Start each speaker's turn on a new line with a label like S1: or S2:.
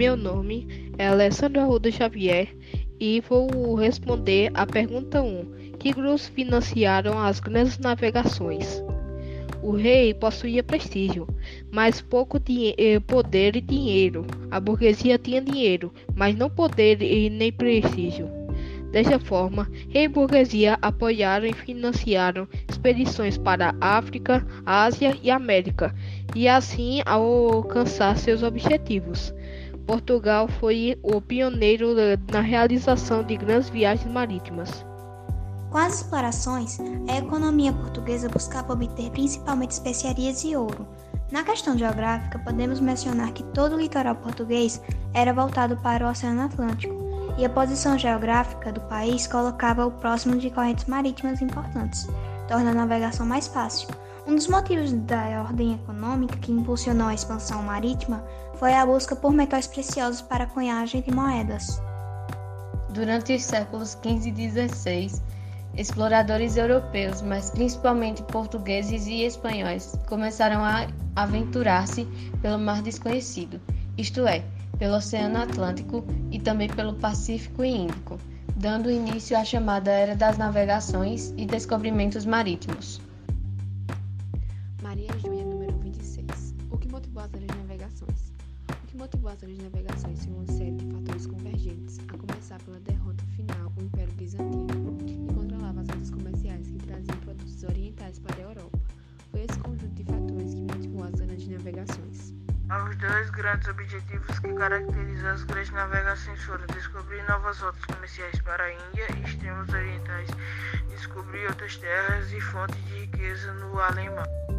S1: Meu nome é Alessandro Arruda Xavier e vou responder a pergunta 1. Que grupos financiaram as grandes navegações? O rei possuía prestígio, mas pouco eh, poder e dinheiro. A burguesia tinha dinheiro, mas não poder e nem prestígio. Desta forma, rei e burguesia apoiaram e financiaram expedições para a África, Ásia e América, e assim alcançar seus objetivos. Portugal foi o pioneiro na realização de grandes viagens marítimas.
S2: Com as explorações, a economia portuguesa buscava obter principalmente especiarias e ouro. Na questão geográfica, podemos mencionar que todo o litoral português era voltado para o Oceano Atlântico, e a posição geográfica do país colocava-o próximo de correntes marítimas importantes, tornando a navegação mais fácil. Um dos motivos da ordem econômica que impulsionou a expansão marítima foi a busca por metais preciosos para a cunhagem de moedas.
S3: Durante os séculos XV e XVI, exploradores europeus, mas principalmente portugueses e espanhóis, começaram a aventurar-se pelo mar desconhecido, isto é, pelo Oceano Atlântico e também pelo Pacífico e Índico, dando início à chamada Era das Navegações e Descobrimentos Marítimos.
S4: Maria Júlia, número 26. O que motivou as navegações? que motivou as grandes navegações foi uma série de fatores convergentes, a começar pela derrota final do Império Bizantino, que controlava as rotas comerciais que traziam produtos orientais para a Europa. Foi esse conjunto de fatores que motivou as grandes navegações.
S5: Os dois grandes objetivos que caracterizam as grandes navegações foram descobrir novas rotas comerciais para a Índia e extremos orientais, descobrir outras terras e fontes de riqueza no além mar.